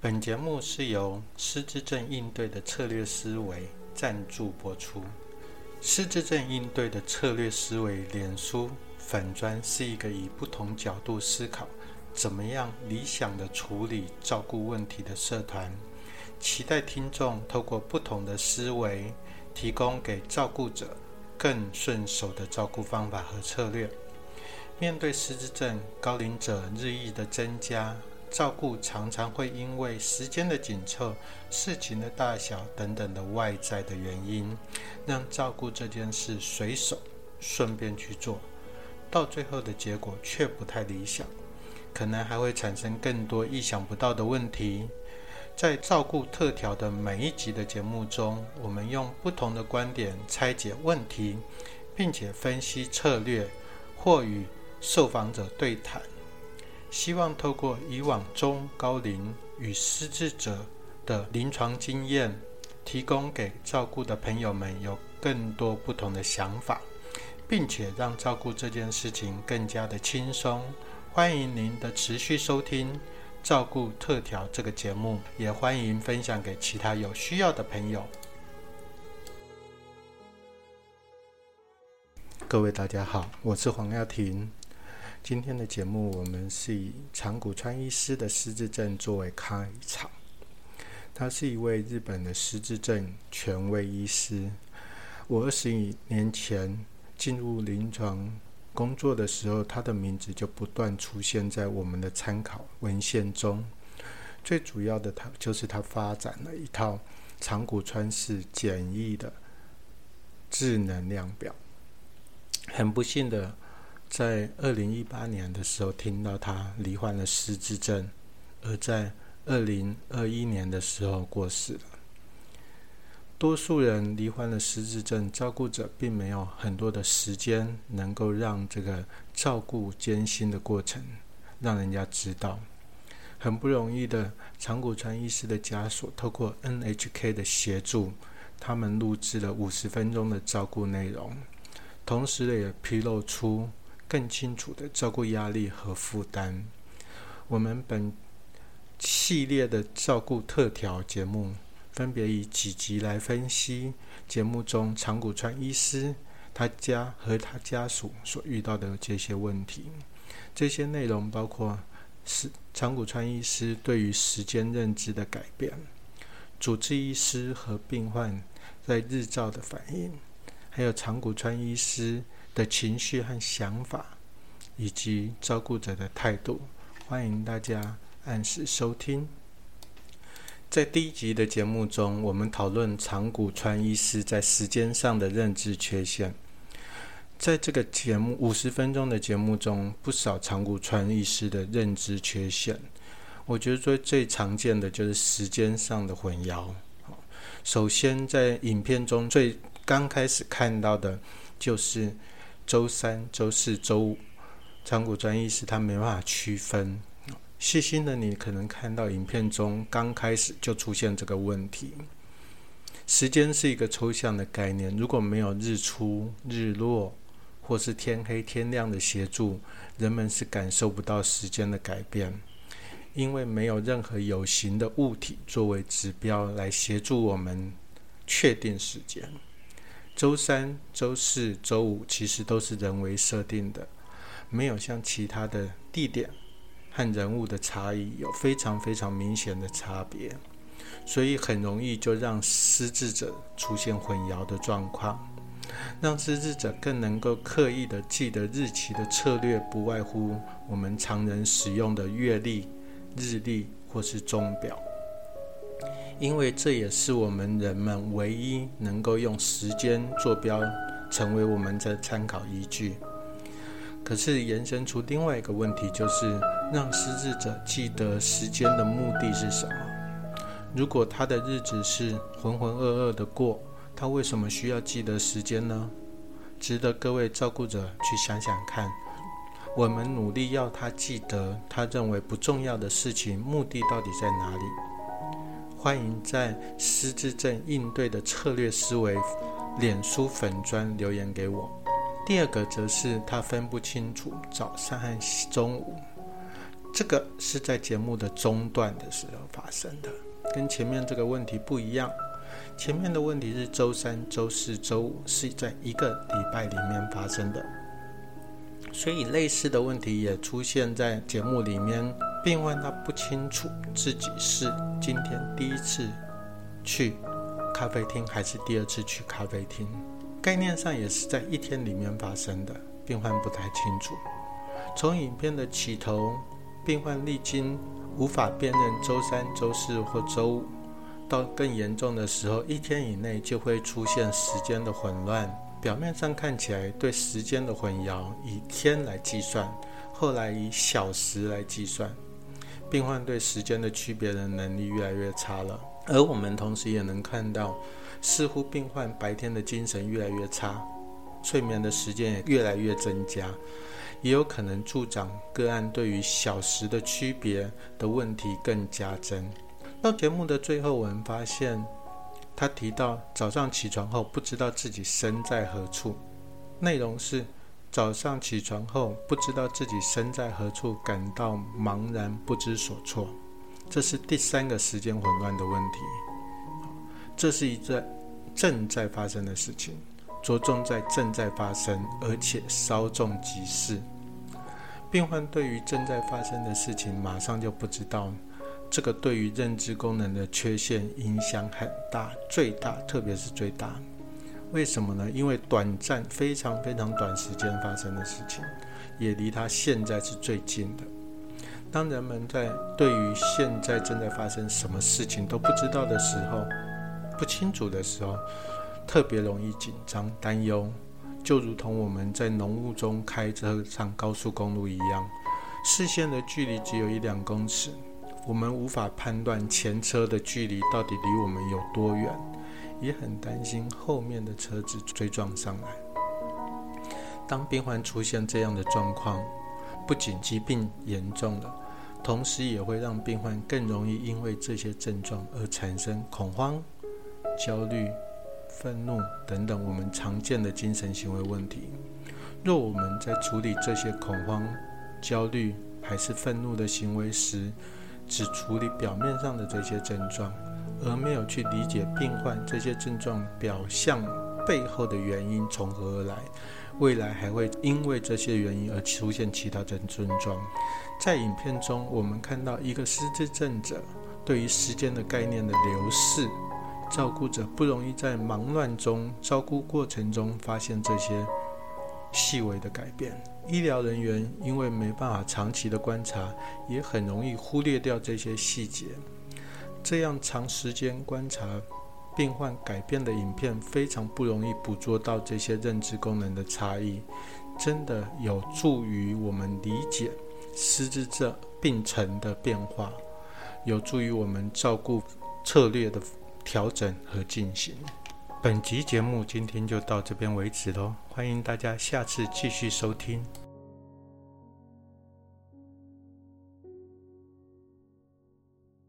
本节目是由失智症应对的策略思维赞助播出。失智症应对的策略思维脸书粉砖是一个以不同角度思考，怎么样理想的处理照顾问题的社团。期待听众透过不同的思维，提供给照顾者更顺手的照顾方法和策略。面对失智症高龄者日益的增加，照顾常常会因为时间的紧凑、事情的大小等等的外在的原因，让照顾这件事随手顺便去做，到最后的结果却不太理想，可能还会产生更多意想不到的问题。在照顾特调的每一集的节目中，我们用不同的观点拆解问题，并且分析策略，或与受访者对谈，希望透过以往中高龄与失智者的临床经验，提供给照顾的朋友们有更多不同的想法，并且让照顾这件事情更加的轻松。欢迎您的持续收听《照顾特调》这个节目，也欢迎分享给其他有需要的朋友。各位大家好，我是黄耀庭。今天的节目，我们是以长谷川医师的失智症作为开场。他是一位日本的失智症权威医师。我二十年前进入临床工作的时候，他的名字就不断出现在我们的参考文献中。最主要的，他就是他发展了一套长谷川式简易的智能量表。很不幸的。在二零一八年的时候，听到他罹患了失智症，而在二零二一年的时候过世了。多数人罹患了失智症，照顾者并没有很多的时间能够让这个照顾艰辛的过程让人家知道。很不容易的，长谷川医师的家属透过 NHK 的协助，他们录制了五十分钟的照顾内容，同时也披露出。更清楚的照顾压力和负担。我们本系列的照顾特调节目，分别以几集来分析节目中长谷川医师他家和他家属所遇到的这些问题。这些内容包括是长谷川医师对于时间认知的改变，主治医师和病患在日照的反应，还有长谷川医师。的情绪和想法，以及照顾者的态度，欢迎大家按时收听。在第一集的节目中，我们讨论长谷川医师在时间上的认知缺陷。在这个节目五十分钟的节目中，不少长谷川医师的认知缺陷，我觉得最最常见的就是时间上的混淆。首先，在影片中最刚开始看到的就是。周三、周四周五，长谷专医师他没办法区分。细心的你可能看到影片中刚开始就出现这个问题。时间是一个抽象的概念，如果没有日出、日落或是天黑天亮的协助，人们是感受不到时间的改变，因为没有任何有形的物体作为指标来协助我们确定时间。周三、周四周五其实都是人为设定的，没有像其他的地点和人物的差异有非常非常明显的差别，所以很容易就让失智者出现混淆的状况。让失智者更能够刻意的记得日期的策略，不外乎我们常人使用的月历、日历或是钟表。因为这也是我们人们唯一能够用时间坐标成为我们的参考依据。可是延伸出另外一个问题，就是让失智者记得时间的目的是什么？如果他的日子是浑浑噩噩的过，他为什么需要记得时间呢？值得各位照顾者去想想看。我们努力要他记得他认为不重要的事情，目的到底在哪里？欢迎在失智症应对的策略思维脸书粉砖留言给我。第二个则是他分不清楚早上和中午。这个是在节目的中段的时候发生的，跟前面这个问题不一样。前面的问题是周三、周四周五是在一个礼拜里面发生的，所以类似的问题也出现在节目里面。病患他不清楚自己是今天第一次去咖啡厅还是第二次去咖啡厅，概念上也是在一天里面发生的，病患不太清楚。从影片的起头，病患历经无法辨认周三、周四或周五，到更严重的时候，一天以内就会出现时间的混乱。表面上看起来对时间的混淆，以天来计算，后来以小时来计算，病患对时间的区别的能力越来越差了。而我们同时也能看到，似乎病患白天的精神越来越差，睡眠的时间也越来越增加。也有可能助长个案对于小时的区别的问题更加增。到节目的最后，我们发现他提到早上起床后不知道自己身在何处，内容是早上起床后不知道自己身在何处，感到茫然不知所措。这是第三个时间混乱的问题。这是一个正在发生的事情。着重在正在发生，而且稍纵即逝。病患对于正在发生的事情马上就不知道，这个对于认知功能的缺陷影响很大，最大，特别是最大。为什么呢？因为短暂、非常非常短时间发生的事情，也离他现在是最近的。当人们在对于现在正在发生什么事情都不知道的时候，不清楚的时候。特别容易紧张、担忧，就如同我们在浓雾中开车上高速公路一样，视线的距离只有一两公尺，我们无法判断前车的距离到底离我们有多远，也很担心后面的车子追撞上来。当病患出现这样的状况，不仅疾病严重了，同时也会让病患更容易因为这些症状而产生恐慌、焦虑。愤怒等等，我们常见的精神行为问题。若我们在处理这些恐慌、焦虑还是愤怒的行为时，只处理表面上的这些症状，而没有去理解病患这些症状表象背后的原因从何而来，未来还会因为这些原因而出现其他的症状。在影片中，我们看到一个失智症者对于时间的概念的流逝。照顾者不容易在忙乱中照顾过程中发现这些细微的改变，医疗人员因为没办法长期的观察，也很容易忽略掉这些细节。这样长时间观察病患改变的影片，非常不容易捕捉到这些认知功能的差异，真的有助于我们理解失智症病程的变化，有助于我们照顾策略的。调整和进行。本集节目今天就到这边为止喽，欢迎大家下次继续收听。